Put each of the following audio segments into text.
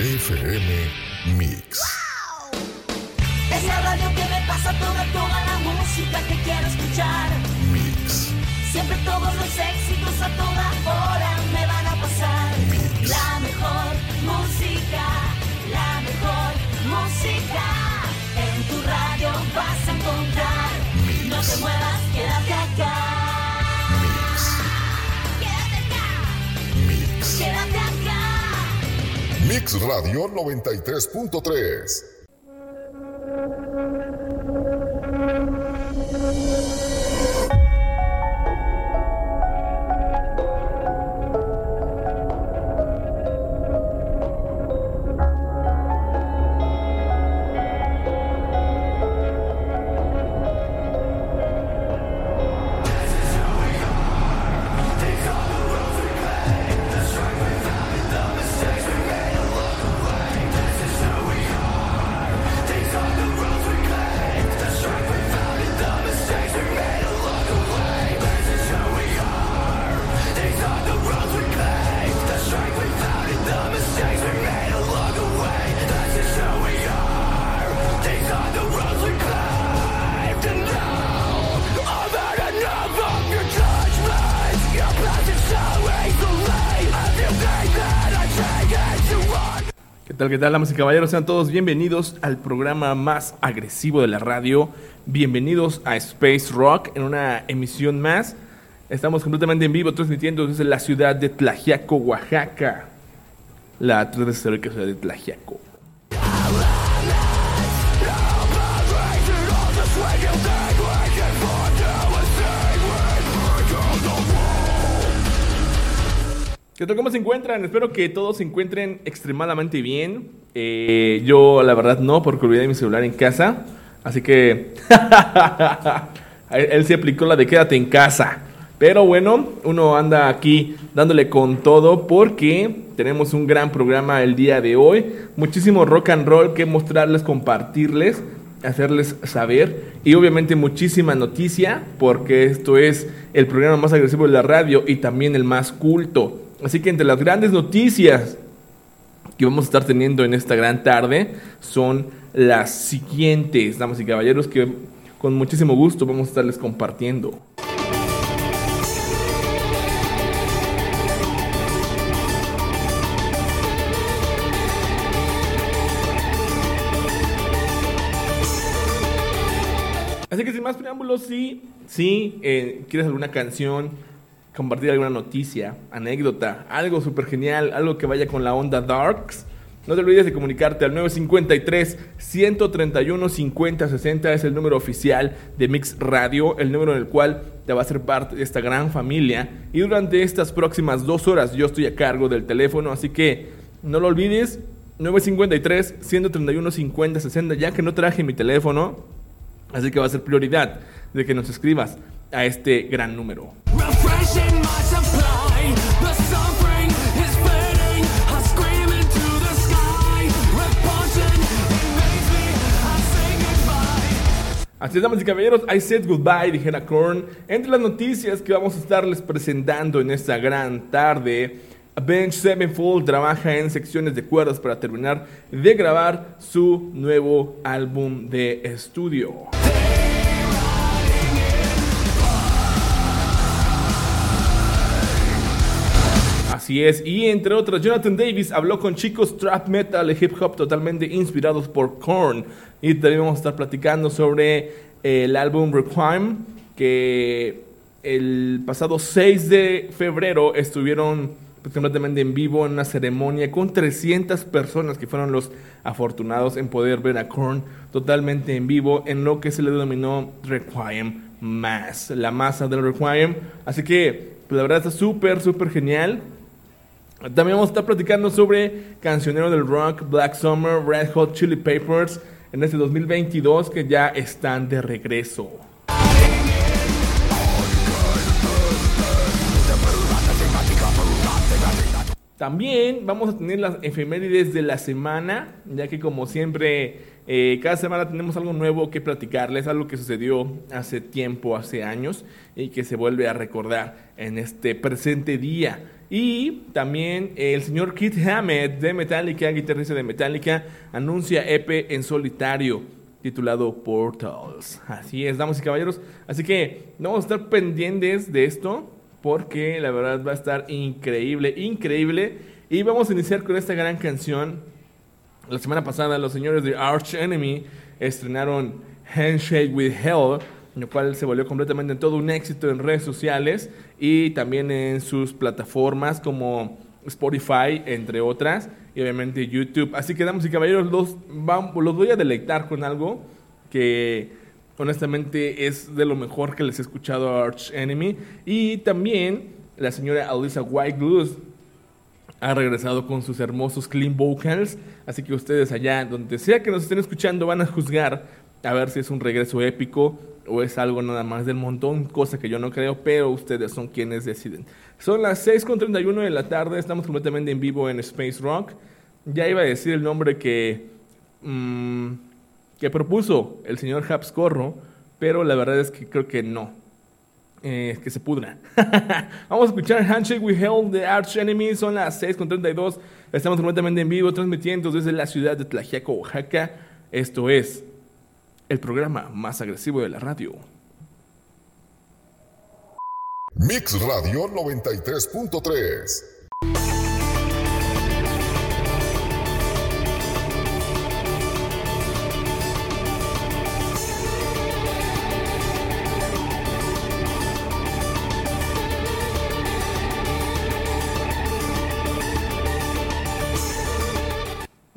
FM Mix. Es la radio que me pasa toda, toda la música que quiero escuchar. Mix. Siempre todos los éxitos a toda hora me van a pasar. Mix. La mejor música, la mejor música. En tu radio vas a encontrar. Mix. No te muevas, Mix Radio 93.3. tal, qué tal, damas y caballeros? Sean todos bienvenidos al programa más agresivo de la radio. Bienvenidos a Space Rock en una emisión más. Estamos completamente en vivo transmitiendo desde la ciudad de Tlajiaco, Oaxaca. La histórica ciudad de Tlajiaco. ¿Qué tal? ¿Cómo se encuentran? Espero que todos se encuentren extremadamente bien. Eh, yo, la verdad, no, porque olvidé mi celular en casa. Así que. él, se aplicó la de quédate en casa. Pero bueno, uno anda aquí dándole con todo porque tenemos un gran programa el día de hoy. Muchísimo rock and roll que mostrarles, compartirles, hacerles saber. Y obviamente muchísima noticia porque esto es el programa más agresivo de la radio y también el más culto. Así que entre las grandes noticias que vamos a estar teniendo en esta gran tarde son las siguientes, damas y caballeros, que con muchísimo gusto vamos a estarles compartiendo. Así que sin más preámbulos, sí, sí, eh, quieres alguna canción, compartir alguna noticia, anécdota, algo súper genial, algo que vaya con la onda Darks, no te olvides de comunicarte al 953 131 5060 es el número oficial de Mix Radio, el número en el cual te va a ser parte de esta gran familia. Y durante estas próximas dos horas yo estoy a cargo del teléfono, así que no lo olvides. 953 131 5060 ya que no traje mi teléfono, así que va a ser prioridad de que nos escribas a este gran número. Así es, damas y caballeros, I said goodbye, dijera Korn. Entre las noticias que vamos a estarles presentando en esta gran tarde, Avenged Sevenfold trabaja en secciones de cuerdas para terminar de grabar su nuevo álbum de estudio. Así es, y entre otros, Jonathan Davis habló con chicos trap metal y hip hop totalmente inspirados por Korn. Y también vamos a estar platicando sobre eh, el álbum Requiem, que el pasado 6 de febrero estuvieron completamente en vivo en una ceremonia con 300 personas que fueron los afortunados en poder ver a Korn totalmente en vivo en lo que se le denominó Requiem Mass, la masa del Requiem. Así que, pues, la verdad está súper, súper genial. También vamos a estar platicando sobre Cancionero del Rock, Black Summer, Red Hot Chili Peppers en este 2022 que ya están de regreso. También vamos a tener las efemérides de la semana, ya que como siempre, eh, cada semana tenemos algo nuevo que platicarles, algo que sucedió hace tiempo, hace años, y que se vuelve a recordar en este presente día. Y también el señor Keith Hammett de Metallica, guitarrista de Metallica, anuncia EP en solitario titulado Portals. Así es, damas y caballeros. Así que vamos a estar pendientes de esto porque la verdad va a estar increíble, increíble. Y vamos a iniciar con esta gran canción. La semana pasada los señores de Arch Enemy estrenaron Handshake with Hell, lo cual se volvió completamente todo un éxito en redes sociales y también en sus plataformas como Spotify, entre otras, y obviamente YouTube. Así que, damas y caballeros, los, vam- los voy a deleitar con algo que honestamente es de lo mejor que les he escuchado a Arch Enemy. Y también la señora Alyssa White Blues ha regresado con sus hermosos clean vocals. Así que ustedes allá, donde sea que nos estén escuchando, van a juzgar a ver si es un regreso épico o es algo nada más del montón, cosa que yo no creo, pero ustedes son quienes deciden. Son las 6.31 de la tarde, estamos completamente en vivo en Space Rock. Ya iba a decir el nombre que, mm, que propuso el señor Habscorro, pero la verdad es que creo que no. Eh, que se pudra. Vamos a escuchar Handshake We Held de Arch Enemy. Son las 6.32. Estamos completamente en vivo, transmitiendo desde la ciudad de Tlaxiaco, Oaxaca. Esto es el programa más agresivo de la radio. Mix Radio 93.3.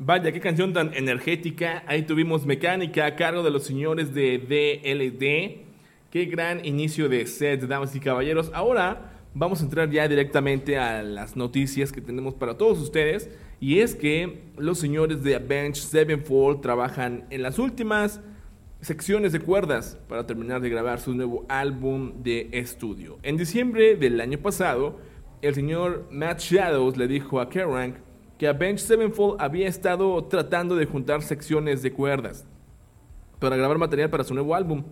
Vaya, qué canción tan energética. Ahí tuvimos mecánica a cargo de los señores de DLD. Qué gran inicio de set, damas y caballeros. Ahora vamos a entrar ya directamente a las noticias que tenemos para todos ustedes. Y es que los señores de Avenged Sevenfold trabajan en las últimas secciones de cuerdas para terminar de grabar su nuevo álbum de estudio. En diciembre del año pasado, el señor Matt Shadows le dijo a Kerrang que Avenged Sevenfold había estado tratando de juntar secciones de cuerdas para grabar material para su nuevo álbum,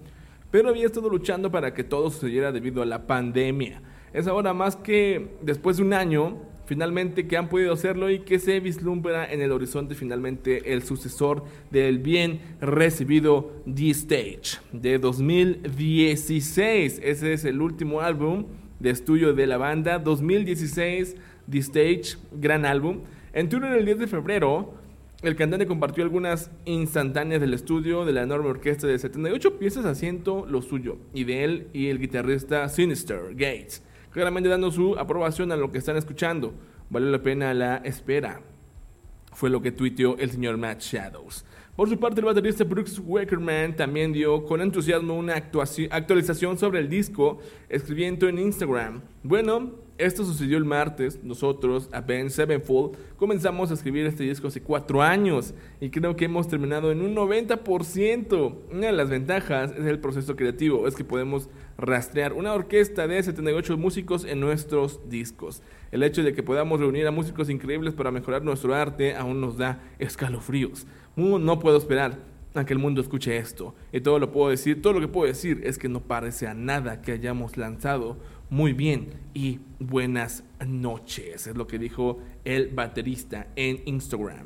pero había estado luchando para que todo sucediera debido a la pandemia. Es ahora más que después de un año, finalmente que han podido hacerlo y que se vislumbra en el horizonte finalmente el sucesor del bien recibido The Stage de 2016. Ese es el último álbum de estudio de la banda, 2016 The Stage, gran álbum. En Twitter el 10 de febrero, el cantante compartió algunas instantáneas del estudio de la enorme orquesta de 78 piezas haciendo lo suyo, y de él y el guitarrista Sinister Gates, claramente dando su aprobación a lo que están escuchando. Valió la pena la espera, fue lo que tuiteó el señor Matt Shadows. Por su parte, el baterista Brooks Wackerman también dio con entusiasmo una actualización sobre el disco, escribiendo en Instagram. Bueno, esto sucedió el martes. Nosotros, a Ben Sevenfold, comenzamos a escribir este disco hace cuatro años y creo que hemos terminado en un 90%. Una de las ventajas es el proceso creativo, es que podemos rastrear una orquesta de 78 músicos en nuestros discos. El hecho de que podamos reunir a músicos increíbles para mejorar nuestro arte aún nos da escalofríos. No puedo esperar a que el mundo escuche esto. Y todo lo puedo decir, todo lo que puedo decir es que no parece a nada que hayamos lanzado muy bien y buenas noches. Es lo que dijo el baterista en Instagram.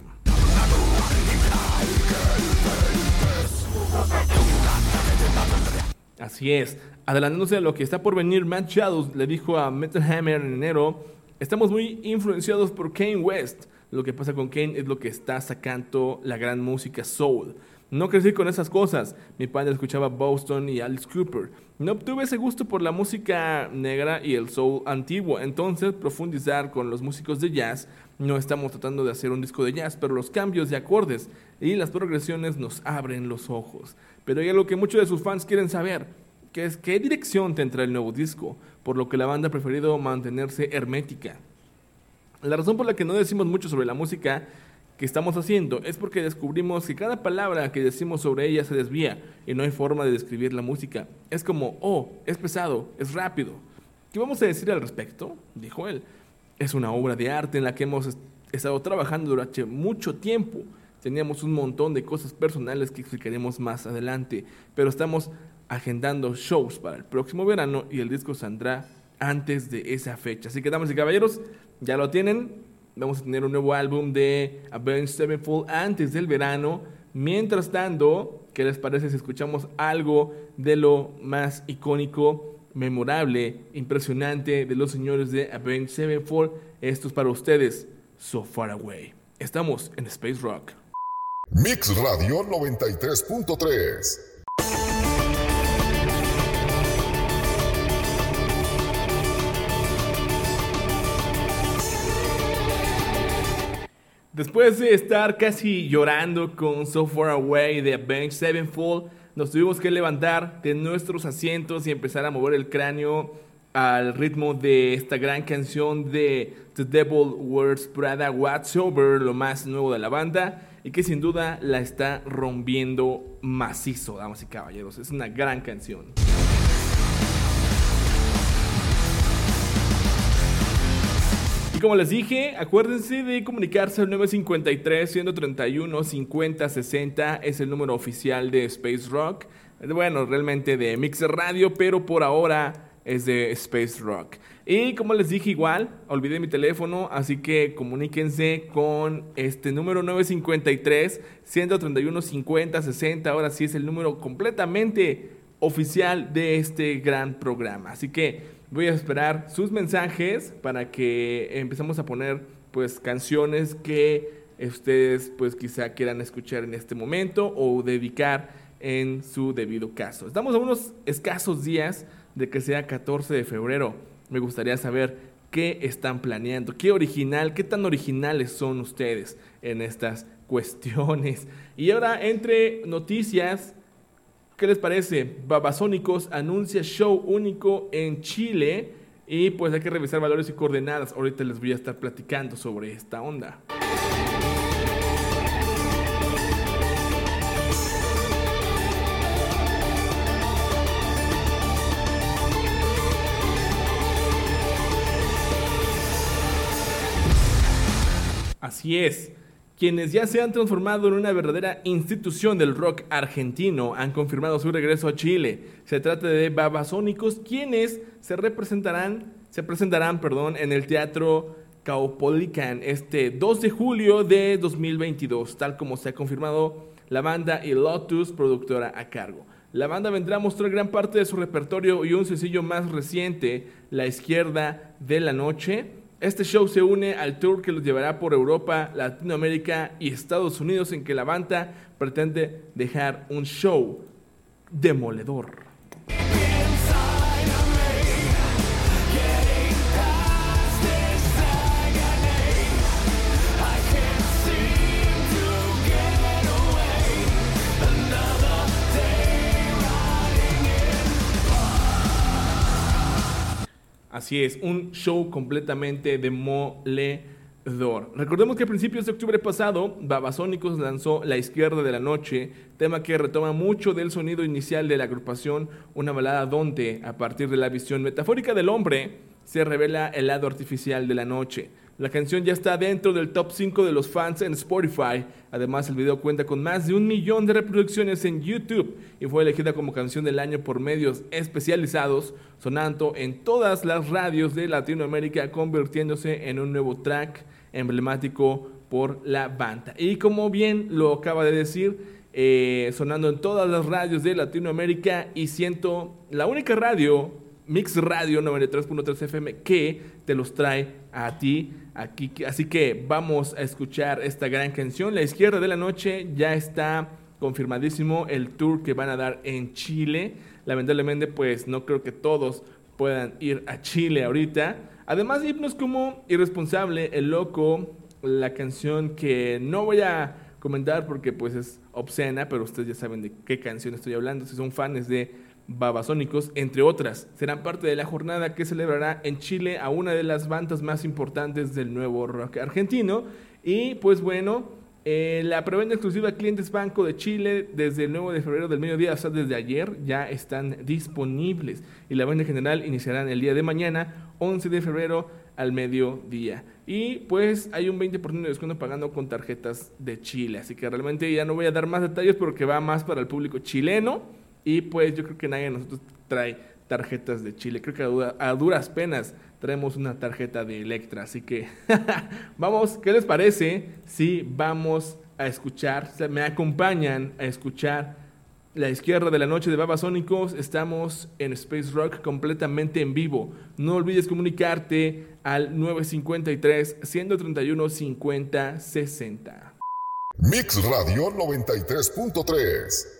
Así es. Adelantándose a lo que está por venir, Matt Shadows le dijo a Metal Hammer en enero, estamos muy influenciados por Kane West. Lo que pasa con Kane es lo que está sacando la gran música soul. No crecí con esas cosas. Mi padre escuchaba Boston y Alice Cooper. No obtuve ese gusto por la música negra y el soul antiguo. Entonces, profundizar con los músicos de jazz. No estamos tratando de hacer un disco de jazz, pero los cambios de acordes y las progresiones nos abren los ojos. Pero hay algo que muchos de sus fans quieren saber, que es qué dirección tendrá el nuevo disco, por lo que la banda ha preferido mantenerse hermética. La razón por la que no decimos mucho sobre la música que estamos haciendo es porque descubrimos que cada palabra que decimos sobre ella se desvía y no hay forma de describir la música. Es como, oh, es pesado, es rápido. ¿Qué vamos a decir al respecto? Dijo él. Es una obra de arte en la que hemos est- estado trabajando durante mucho tiempo. Teníamos un montón de cosas personales que explicaremos más adelante, pero estamos agendando shows para el próximo verano y el disco saldrá antes de esa fecha. Así que, damas y caballeros, ya lo tienen. Vamos a tener un nuevo álbum de Avenged Sevenfold antes del verano. Mientras tanto, ¿qué les parece si escuchamos algo de lo más icónico, memorable, impresionante de los señores de Avenged Sevenfold? Esto es para ustedes, So Far Away. Estamos en Space Rock. Mix Radio 93.3. Después de estar casi llorando con So Far Away de Avenged Sevenfold, nos tuvimos que levantar de nuestros asientos y empezar a mover el cráneo al ritmo de esta gran canción de The Devil Wears Prada What's Over, lo más nuevo de la banda, y que sin duda la está rompiendo macizo, damas y caballeros. Es una gran canción. Y como les dije, acuérdense de comunicarse al 953 131 50 60 es el número oficial de Space Rock. Bueno, realmente de Mixer Radio, pero por ahora es de Space Rock. Y como les dije igual, olvidé mi teléfono, así que comuníquense con este número 953 131 50 60. Ahora sí es el número completamente oficial de este gran programa. Así que voy a esperar sus mensajes para que empezamos a poner pues canciones que ustedes pues quizá quieran escuchar en este momento o dedicar en su debido caso. Estamos a unos escasos días de que sea 14 de febrero. Me gustaría saber qué están planeando, qué original, qué tan originales son ustedes en estas cuestiones. Y ahora entre noticias ¿Qué les parece? Babasónicos anuncia show único en Chile y pues hay que revisar valores y coordenadas. Ahorita les voy a estar platicando sobre esta onda. Así es. Quienes ya se han transformado en una verdadera institución del rock argentino han confirmado su regreso a Chile. Se trata de Babasónicos, quienes se representarán, se presentarán, perdón, en el Teatro Caupolicán este 2 de julio de 2022, tal como se ha confirmado la banda y Lotus, productora a cargo. La banda vendrá a mostrar gran parte de su repertorio y un sencillo más reciente, La Izquierda de la Noche. Este show se une al tour que los llevará por Europa, Latinoamérica y Estados Unidos en que la banda pretende dejar un show demoledor. Así es, un show completamente demoledor. Recordemos que a principios de octubre pasado, Babasónicos lanzó La Izquierda de la Noche, tema que retoma mucho del sonido inicial de la agrupación, una balada donde, a partir de la visión metafórica del hombre, se revela el lado artificial de la noche. La canción ya está dentro del top 5 de los fans en Spotify. Además, el video cuenta con más de un millón de reproducciones en YouTube y fue elegida como canción del año por medios especializados, sonando en todas las radios de Latinoamérica, convirtiéndose en un nuevo track emblemático por la banda. Y como bien lo acaba de decir, eh, sonando en todas las radios de Latinoamérica y siento la única radio Mix Radio 93.3 FM que te los trae a ti aquí. Así que vamos a escuchar esta gran canción. La izquierda de la noche ya está confirmadísimo el tour que van a dar en Chile. Lamentablemente, pues no creo que todos puedan ir a Chile ahorita. Además de himnos como Irresponsable, El Loco, la canción que no voy a comentar porque pues es obscena, pero ustedes ya saben de qué canción estoy hablando. Si son fans de Babasónicos, entre otras, serán parte de la jornada que celebrará en Chile a una de las bandas más importantes del nuevo rock argentino. Y pues bueno, eh, la preventa exclusiva Clientes Banco de Chile desde el 9 de febrero del mediodía, o sea, desde ayer, ya están disponibles. Y la venta general iniciará el día de mañana, 11 de febrero al mediodía. Y pues hay un 20% de descuento pagando con tarjetas de Chile. Así que realmente ya no voy a dar más detalles porque va más para el público chileno. Y pues yo creo que nadie de nosotros trae tarjetas de Chile. Creo que a, dura- a duras penas traemos una tarjeta de Electra. Así que vamos, ¿qué les parece si vamos a escuchar, me acompañan a escuchar la izquierda de la noche de Babasónicos? Estamos en Space Rock completamente en vivo. No olvides comunicarte al 953 131 50 60. Mix Radio 93.3.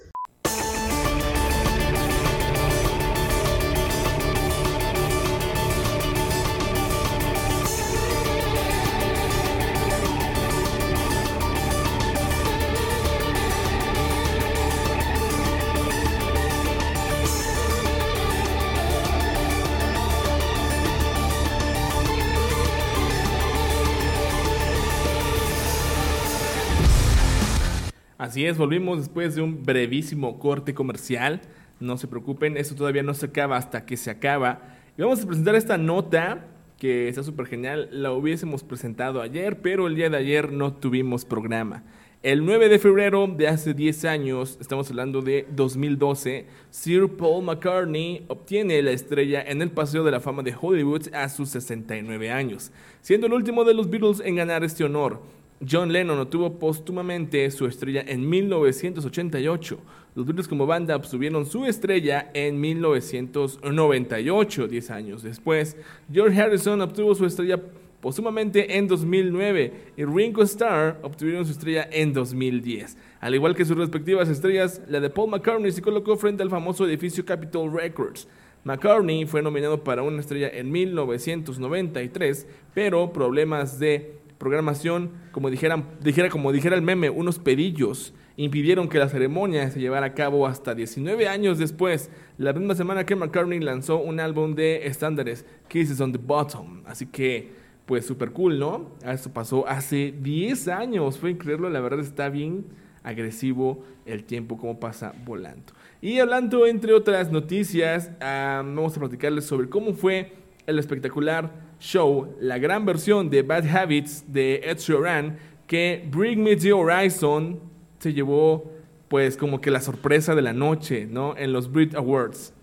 Así es, volvimos después de un brevísimo corte comercial. No se preocupen, esto todavía no se acaba hasta que se acaba. Y vamos a presentar esta nota que está súper genial. La hubiésemos presentado ayer, pero el día de ayer no tuvimos programa. El 9 de febrero de hace 10 años, estamos hablando de 2012, Sir Paul McCartney obtiene la estrella en el Paseo de la Fama de Hollywood a sus 69 años, siendo el último de los Beatles en ganar este honor. John Lennon obtuvo póstumamente su estrella en 1988. Los Beatles como banda obtuvieron su estrella en 1998, 10 años después. George Harrison obtuvo su estrella póstumamente en 2009 y Ringo Starr obtuvieron su estrella en 2010. Al igual que sus respectivas estrellas, la de Paul McCartney se colocó frente al famoso edificio Capitol Records. McCartney fue nominado para una estrella en 1993, pero problemas de programación, como dijeran, dijera, como dijera el meme, unos pedillos impidieron que la ceremonia se llevara a cabo hasta 19 años después, la misma semana que McCartney lanzó un álbum de estándares, Kisses on the Bottom. Así que, pues súper cool, ¿no? Esto pasó hace 10 años, fue increíble, la verdad está bien agresivo el tiempo como pasa volando. Y hablando entre otras noticias, ah, vamos a platicarles sobre cómo fue el espectacular show, la gran versión de Bad Habits de Ed Sheeran, que Bring Me the Horizon se llevó pues como que la sorpresa de la noche, ¿no? En los Brit Awards.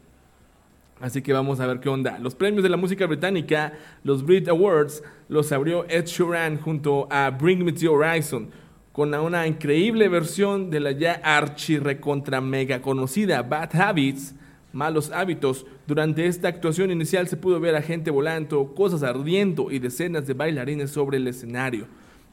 Así que vamos a ver qué onda. Los premios de la música británica, los Brit Awards, los abrió Ed Sheeran junto a Bring Me the Horizon, con una increíble versión de la ya archi recontra mega conocida Bad Habits, malos hábitos. Durante esta actuación inicial se pudo ver a gente volando, cosas ardiendo y decenas de bailarines sobre el escenario.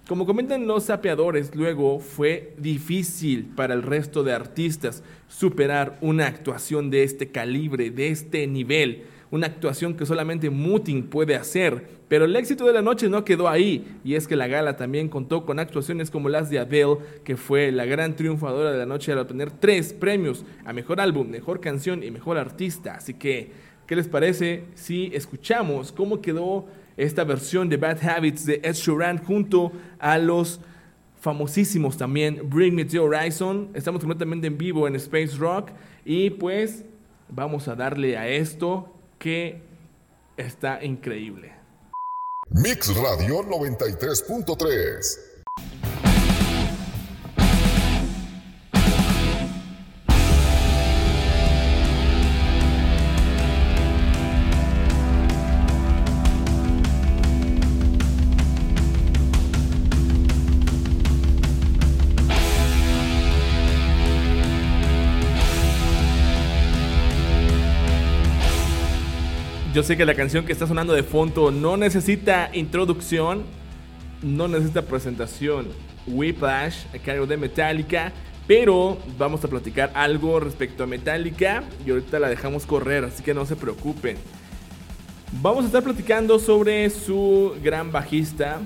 Como comentan los sapeadores, luego fue difícil para el resto de artistas superar una actuación de este calibre, de este nivel, una actuación que solamente Mutin puede hacer. Pero el éxito de la noche no quedó ahí, y es que la gala también contó con actuaciones como las de Adele, que fue la gran triunfadora de la noche al obtener tres premios a Mejor Álbum, Mejor Canción y Mejor Artista. Así que, ¿qué les parece si escuchamos cómo quedó esta versión de Bad Habits de Ed Sheeran junto a los famosísimos también Bring Me the Horizon. Estamos completamente en vivo en Space Rock y pues vamos a darle a esto que está increíble. Mix Radio 93.3. Yo sé que la canción que está sonando de fondo no necesita introducción, no necesita presentación. Whiplash, a cargo de Metallica, pero vamos a platicar algo respecto a Metallica y ahorita la dejamos correr, así que no se preocupen. Vamos a estar platicando sobre su gran bajista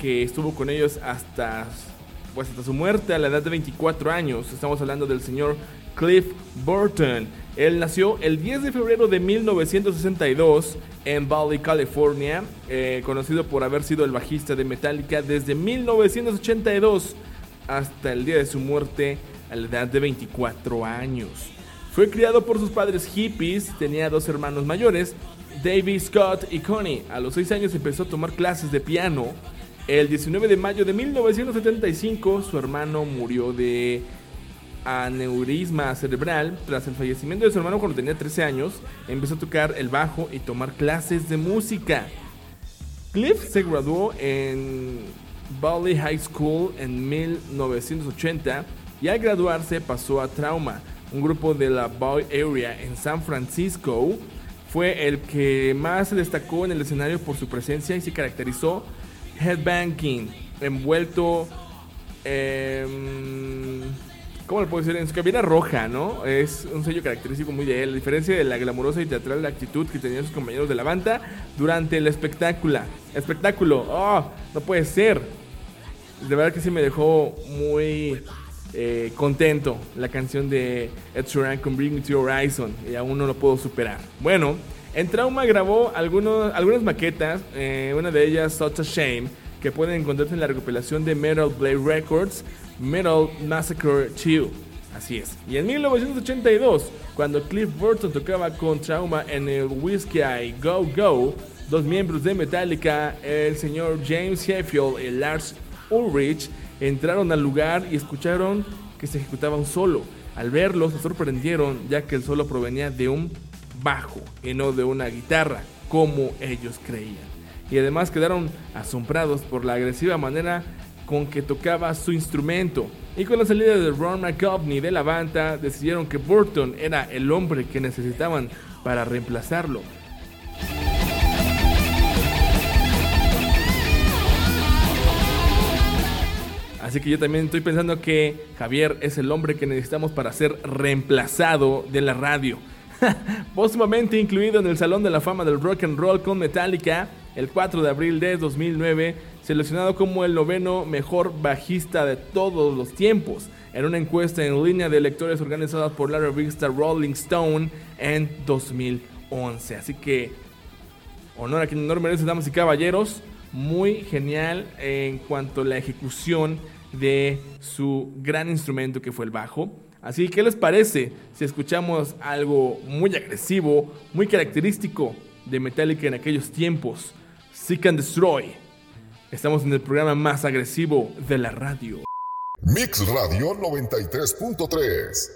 que estuvo con ellos hasta pues hasta su muerte a la edad de 24 años. Estamos hablando del señor Cliff Burton. Él nació el 10 de febrero de 1962 en Valley, California, eh, conocido por haber sido el bajista de Metallica desde 1982 hasta el día de su muerte a la edad de 24 años. Fue criado por sus padres hippies, tenía dos hermanos mayores, Davey Scott y Connie. A los 6 años empezó a tomar clases de piano. El 19 de mayo de 1975 su hermano murió de aneurisma cerebral. Tras el fallecimiento de su hermano cuando tenía 13 años, empezó a tocar el bajo y tomar clases de música. Cliff se graduó en Valley High School en 1980 y al graduarse pasó a Trauma, un grupo de la Bay Area en San Francisco. Fue el que más se destacó en el escenario por su presencia y se caracterizó headbanging, envuelto em, ¿Cómo le puedo decir? En su cabina roja, ¿no? Es un sello característico muy de él, a diferencia de la glamurosa y teatral actitud que tenían sus compañeros de la banda durante el espectáculo. Espectáculo, ¡oh! No puede ser. De verdad que sí me dejó muy eh, contento la canción de Ed Sheeran con Bring Me to Horizon y aún no lo puedo superar. Bueno, en Trauma grabó algunos, algunas maquetas, eh, una de ellas Such a Shame, que pueden encontrarse en la recopilación de Metal Blade Records, Metal Massacre 2. Así es. Y en 1982, cuando Cliff Burton tocaba con Trauma en el Whiskey I Go Go, dos miembros de Metallica, el señor James Hetfield y Lars Ulrich, entraron al lugar y escucharon que se ejecutaba un solo. Al verlo se sorprendieron ya que el solo provenía de un bajo y no de una guitarra, como ellos creían. Y además quedaron asombrados por la agresiva manera con que tocaba su instrumento. Y con la salida de Ron McGovney de la banda, decidieron que Burton era el hombre que necesitaban para reemplazarlo. Así que yo también estoy pensando que Javier es el hombre que necesitamos para ser reemplazado de la radio. Póstumamente incluido en el Salón de la Fama del Rock and Roll con Metallica el 4 de abril de 2009, seleccionado como el noveno mejor bajista de todos los tiempos en una encuesta en línea de lectores organizada por la revista Rolling Stone en 2011. Así que honor a quien honor merece, damas y caballeros. Muy genial en cuanto a la ejecución de su gran instrumento que fue el bajo. Así que, ¿qué les parece si escuchamos algo muy agresivo, muy característico de Metallica en aquellos tiempos? Seek and Destroy. Estamos en el programa más agresivo de la radio. Mix Radio 93.3.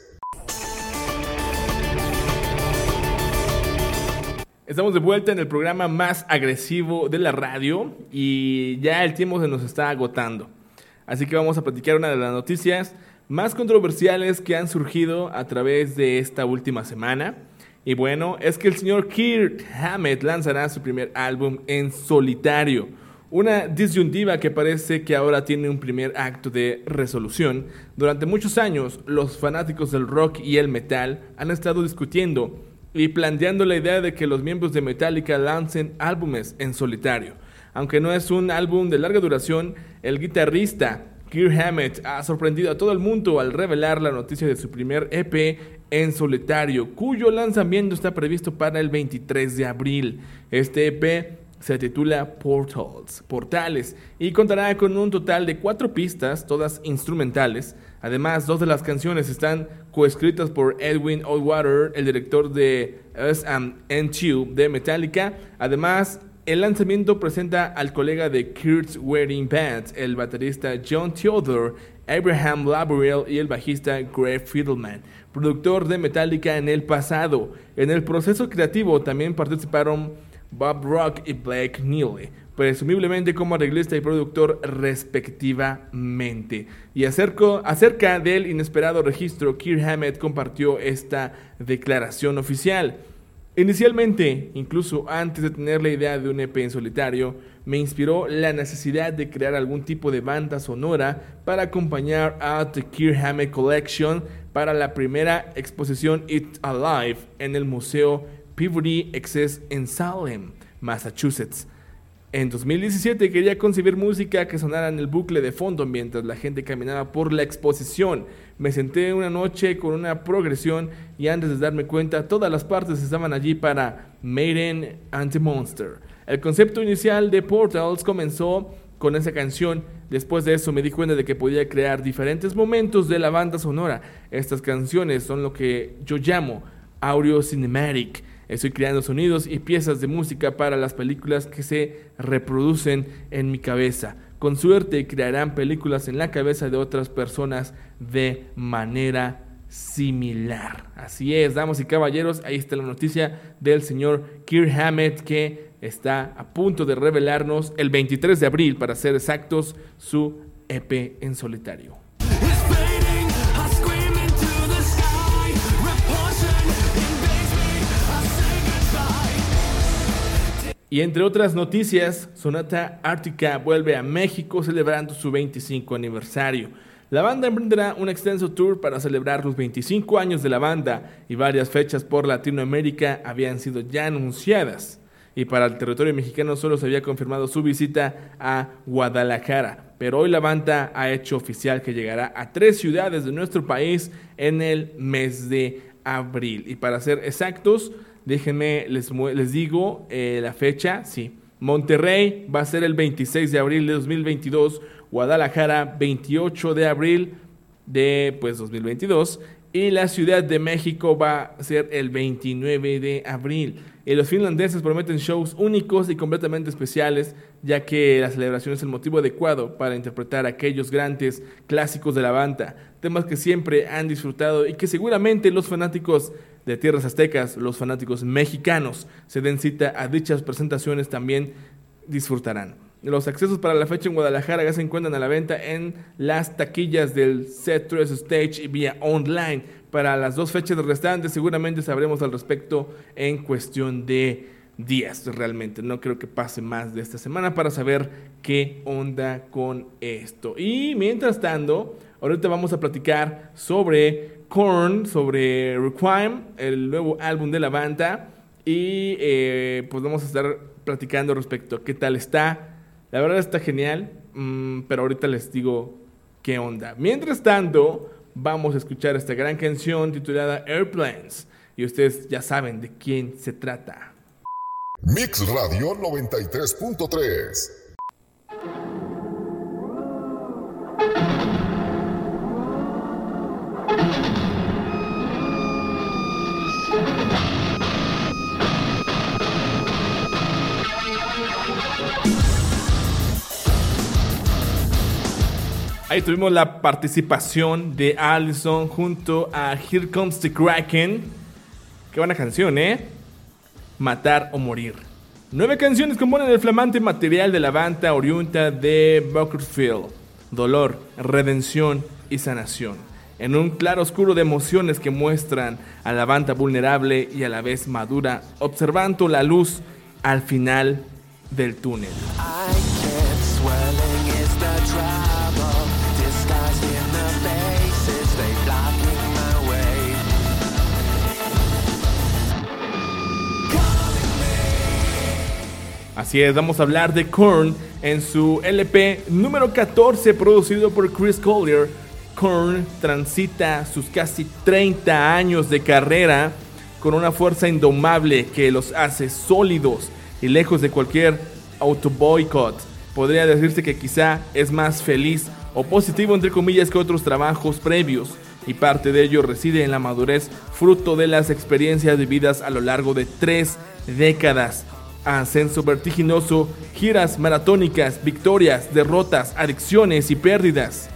Estamos de vuelta en el programa más agresivo de la radio y ya el tiempo se nos está agotando. Así que vamos a platicar una de las noticias más controversiales que han surgido a través de esta última semana. Y bueno, es que el señor Kirk Hammett lanzará su primer álbum en solitario. Una disyuntiva que parece que ahora tiene un primer acto de resolución. Durante muchos años, los fanáticos del rock y el metal han estado discutiendo y planteando la idea de que los miembros de Metallica lancen álbumes en solitario. Aunque no es un álbum de larga duración, el guitarrista Kirk Hammett ha sorprendido a todo el mundo al revelar la noticia de su primer EP en solitario, cuyo lanzamiento está previsto para el 23 de abril. Este EP se titula Portals, Portales, y contará con un total de cuatro pistas, todas instrumentales. Además, dos de las canciones están coescritas por Edwin Oldwater, el director de S&M2 de Metallica. Además, el lanzamiento presenta al colega de Kurt's Wedding Band, el baterista John Theodore, Abraham Laboriel y el bajista Greg Fiddleman, productor de Metallica en el pasado. En el proceso creativo también participaron Bob Rock y Blake Neely, presumiblemente como arreglista y productor respectivamente. Y acerca del inesperado registro, Kirk Hammett compartió esta declaración oficial. Inicialmente, incluso antes de tener la idea de un EP en solitario, me inspiró la necesidad de crear algún tipo de banda sonora para acompañar a The Kirk Hammett Collection para la primera exposición It's Alive en el Museo Peabody Excess en Salem, Massachusetts. En 2017 quería concebir música que sonara en el bucle de fondo mientras la gente caminaba por la exposición. Me senté una noche con una progresión y antes de darme cuenta todas las partes estaban allí para Maiden and the Monster. El concepto inicial de Portals comenzó con esa canción. Después de eso me di cuenta de que podía crear diferentes momentos de la banda sonora. Estas canciones son lo que yo llamo audio cinematic. Estoy creando sonidos y piezas de música para las películas que se reproducen en mi cabeza. Con suerte crearán películas en la cabeza de otras personas de manera similar. Así es, damas y caballeros, ahí está la noticia del señor Kirk Hammett que está a punto de revelarnos el 23 de abril, para ser exactos, su EP en solitario. Y entre otras noticias, Sonata Arctica vuelve a México celebrando su 25 aniversario. La banda emprenderá un extenso tour para celebrar los 25 años de la banda y varias fechas por Latinoamérica habían sido ya anunciadas. Y para el territorio mexicano solo se había confirmado su visita a Guadalajara, pero hoy la banda ha hecho oficial que llegará a tres ciudades de nuestro país en el mes de abril. Y para ser exactos, déjenme, les, les digo eh, la fecha, sí. Monterrey va a ser el 26 de abril de 2022, Guadalajara 28 de abril de pues 2022 y la Ciudad de México va a ser el 29 de abril. Y los finlandeses prometen shows únicos y completamente especiales, ya que la celebración es el motivo adecuado para interpretar aquellos grandes clásicos de la banda, temas que siempre han disfrutado y que seguramente los fanáticos de tierras aztecas, los fanáticos mexicanos, se den cita a dichas presentaciones también disfrutarán. Los accesos para la fecha en Guadalajara ya se encuentran a la venta en las taquillas del C3 Stage y vía online. Para las dos fechas restantes seguramente sabremos al respecto en cuestión de días realmente. No creo que pase más de esta semana para saber qué onda con esto. Y mientras tanto, ahorita vamos a platicar sobre Korn, sobre Requiem, el nuevo álbum de la banda. Y eh, pues vamos a estar platicando respecto a qué tal está. La verdad está genial, mm, pero ahorita les digo qué onda. Mientras tanto, vamos a escuchar esta gran canción titulada Airplanes. Y ustedes ya saben de quién se trata. Mix Radio 93.3. Ahí tuvimos la participación de Allison junto a Here Comes the Kraken. Qué buena canción, ¿eh? Matar o morir. Nueve canciones componen el flamante material de la banda oriunda de Bakersfield. Dolor, redención y sanación. En un claro oscuro de emociones que muestran a la banda vulnerable y a la vez madura, observando la luz al final del túnel. I Así es, vamos a hablar de Korn en su LP número 14 producido por Chris Collier. Korn transita sus casi 30 años de carrera con una fuerza indomable que los hace sólidos y lejos de cualquier autoboicot. Podría decirse que quizá es más feliz o positivo entre comillas que otros trabajos previos y parte de ello reside en la madurez fruto de las experiencias vividas a lo largo de tres décadas ascenso vertiginoso, giras maratónicas, victorias, derrotas, adicciones y pérdidas.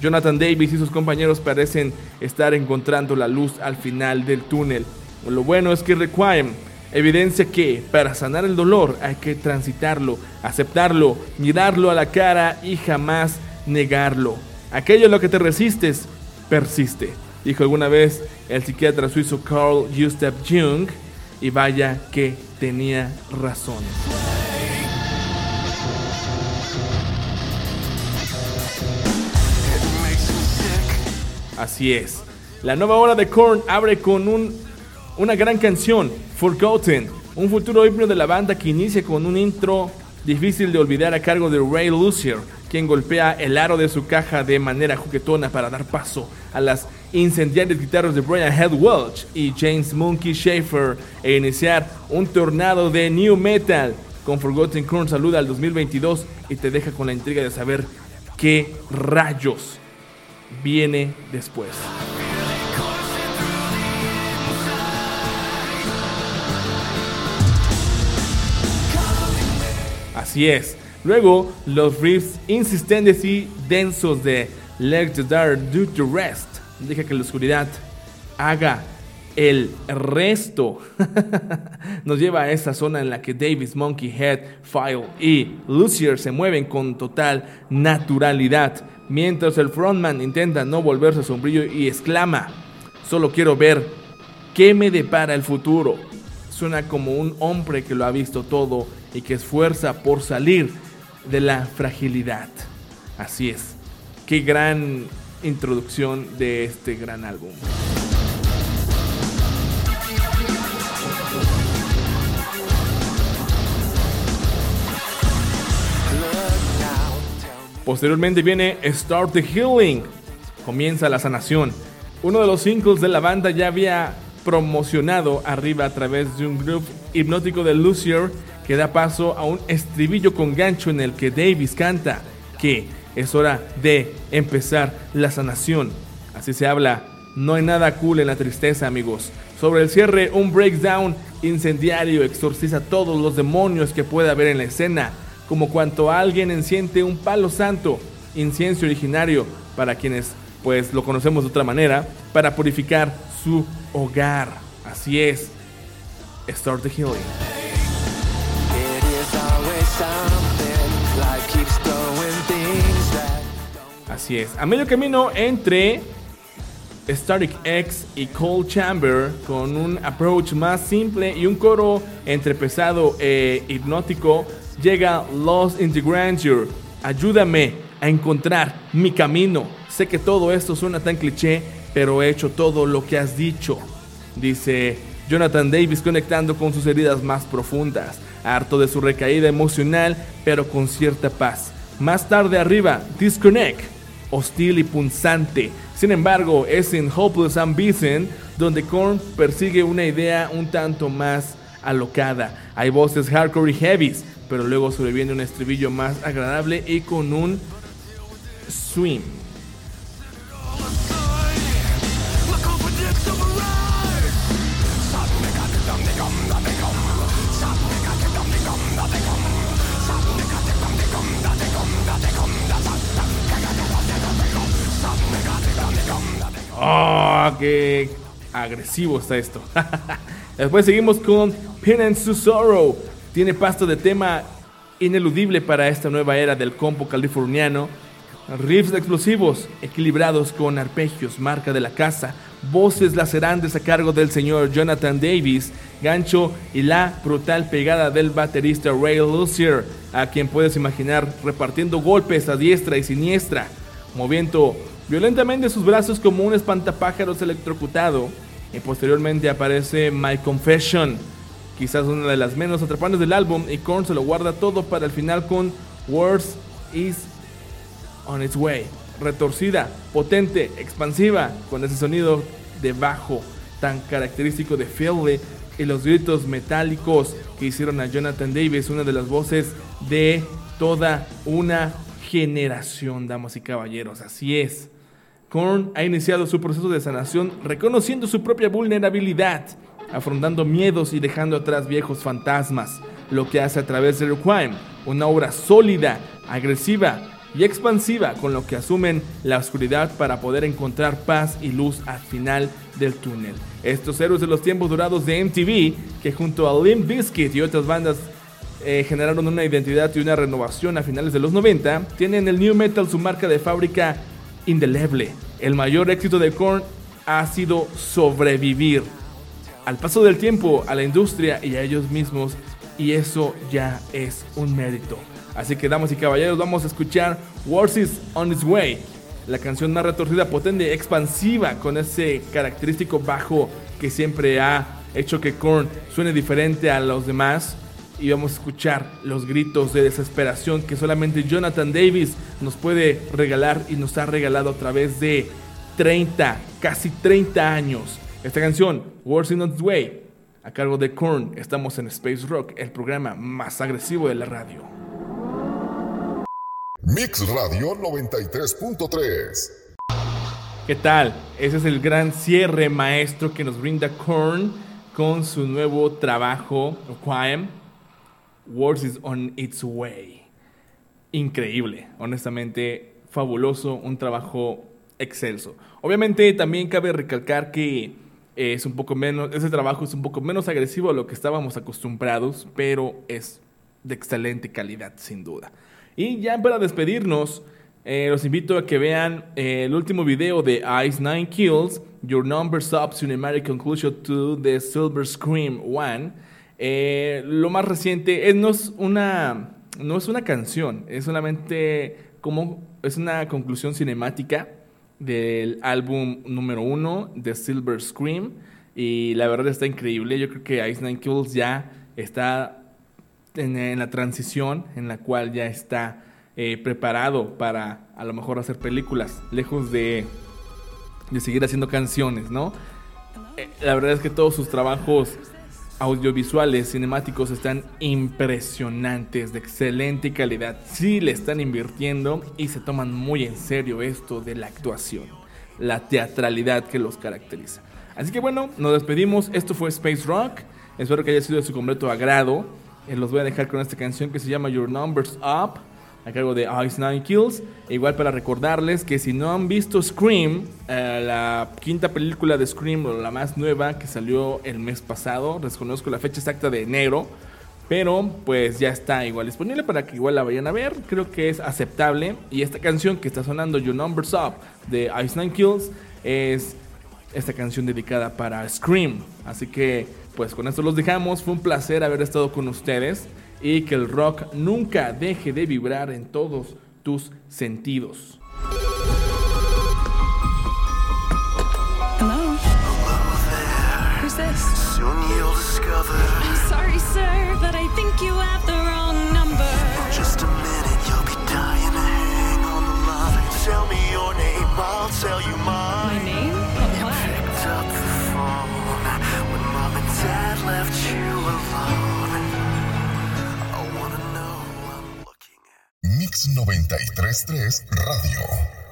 Jonathan Davis y sus compañeros parecen estar encontrando la luz al final del túnel. Lo bueno es que Requiem evidencia que para sanar el dolor hay que transitarlo, aceptarlo, mirarlo a la cara y jamás negarlo. Aquello a lo que te resistes, persiste, dijo alguna vez el psiquiatra suizo Carl Gustav Jung, y vaya que tenía razón. Así es. La nueva hora de Korn abre con un, una gran canción, Forgotten, un futuro himno de la banda que inicia con un intro difícil de olvidar a cargo de Ray Lucier, quien golpea el aro de su caja de manera juguetona para dar paso a las incendiarias guitarras de Brian Head Welch y James Monkey Schaefer e iniciar un tornado de new metal. Con Forgotten Korn saluda al 2022 y te deja con la intriga de saber qué rayos viene después. Así es. Luego, los riffs insistentes y densos de Let the Dark Do the Rest. Deja que la oscuridad haga el resto. Nos lleva a esa zona en la que Davis, Monkey Head, File y Lucier se mueven con total naturalidad. Mientras el frontman intenta no volverse sombrío y exclama, solo quiero ver qué me depara el futuro. Suena como un hombre que lo ha visto todo y que esfuerza por salir de la fragilidad. Así es. Qué gran introducción de este gran álbum. Posteriormente viene Start the Healing. Comienza la sanación. Uno de los singles de la banda ya había promocionado arriba a través de un grupo hipnótico de Lucier que da paso a un estribillo con gancho en el que Davis canta que es hora de empezar la sanación. Así se habla, no hay nada cool en la tristeza amigos. Sobre el cierre, un breakdown incendiario exorciza todos los demonios que pueda haber en la escena, como cuanto alguien enciende un palo santo, incienso originario para quienes pues lo conocemos de otra manera, para purificar su hogar. Así es. Start the healing. Así es. A medio camino entre Static X y Cold Chamber con un approach más simple y un coro entre pesado e hipnótico, llega Lost in the Grandeur. Ayúdame a encontrar mi camino. Sé que todo esto suena tan cliché, pero he hecho todo lo que has dicho. Dice Jonathan Davis conectando con sus heridas más profundas, harto de su recaída emocional, pero con cierta paz. Más tarde arriba, Disconnect, hostil y punzante. Sin embargo, es en Hopeless Ambition donde Korn persigue una idea un tanto más alocada. Hay voces hardcore y heavies, pero luego sobreviene un estribillo más agradable y con un swing. ¡Oh, qué agresivo está esto! Después seguimos con Penance to Sorrow. Tiene pasto de tema ineludible para esta nueva era del compo californiano. Riffs explosivos, equilibrados con arpegios, marca de la casa, voces lacerantes a cargo del señor Jonathan Davis, gancho y la brutal pegada del baterista Ray Lucier, a quien puedes imaginar repartiendo golpes a diestra y siniestra, moviendo violentamente sus brazos como un espantapájaros electrocutado. Y posteriormente aparece My Confession, quizás una de las menos atrapantes del álbum, y Korn se lo guarda todo para el final con Words is on its way. Retorcida, potente, expansiva, con ese sonido de bajo tan característico de Philly y los gritos metálicos que hicieron a Jonathan Davis, una de las voces de toda una generación, damas y caballeros. Así es. Korn ha iniciado su proceso de sanación reconociendo su propia vulnerabilidad, afrontando miedos y dejando atrás viejos fantasmas, lo que hace a través de Requiem, una obra sólida, agresiva y expansiva con lo que asumen la oscuridad para poder encontrar paz y luz al final del túnel. Estos héroes de los tiempos dorados de MTV, que junto a Limp Bizkit y otras bandas eh, generaron una identidad y una renovación a finales de los 90, tienen el new metal su marca de fábrica indeleble. El mayor éxito de Korn ha sido sobrevivir al paso del tiempo, a la industria y a ellos mismos, y eso ya es un mérito. Así que, damas y caballeros, vamos a escuchar Wars is on its way, la canción más retorcida, potente, expansiva, con ese característico bajo que siempre ha hecho que Korn suene diferente a los demás. Y vamos a escuchar los gritos de desesperación que solamente Jonathan Davis nos puede regalar y nos ha regalado a través de 30, casi 30 años. Esta canción, Wars in Its Way, a cargo de Korn, estamos en Space Rock, el programa más agresivo de la radio. Mix Radio 93.3. ¿Qué tal? Ese es el gran cierre maestro que nos brinda Korn con su nuevo trabajo, Requiem. Wars is on its way. increíble, honestamente fabuloso, un trabajo excelso. Obviamente también cabe recalcar que es un poco menos, ese trabajo es un poco menos agresivo a lo que estábamos acostumbrados, pero es de excelente calidad sin duda. Y ya para despedirnos, eh, los invito a que vean eh, el último video de Ice Nine Kills, Your Numbers Up Cinematic Conclusion to the Silver Scream One. Eh, lo más reciente es, no, es una, no es una canción, es solamente como es una conclusión cinemática del álbum número uno de Silver Scream. Y la verdad está increíble. Yo creo que Ice Nine Kills ya está en, la transición en la cual ya está eh, preparado para a lo mejor hacer películas, lejos de, de seguir haciendo canciones, ¿no? Eh, la verdad es que todos sus trabajos audiovisuales, cinemáticos están impresionantes, de excelente calidad. Sí le están invirtiendo y se toman muy en serio esto de la actuación, la teatralidad que los caracteriza. Así que bueno, nos despedimos. Esto fue Space Rock. Espero que haya sido de su completo agrado. Eh, los voy a dejar con esta canción que se llama Your Numbers Up a cargo de Ice Nine Kills. Igual para recordarles que si no han visto Scream, eh, la quinta película de Scream, o la más nueva que salió el mes pasado, desconozco la fecha exacta de enero, pero pues ya está igual disponible para que igual la vayan a ver. Creo que es aceptable. Y esta canción que está sonando, Your Numbers Up, de Ice Nine Kills, es esta canción dedicada para Scream. Así que pues con esto los dejamos. Fue un placer haber estado con ustedes y que el rock nunca deje de vibrar en todos tus sentidos. Hello? Who's this? Soon you'll discover. I'm sorry, sir, but I think you have the wrong number. Just a minute, you'll be dying to hang on the line. Tell me your name, I'll tell you mine. 933 Radio.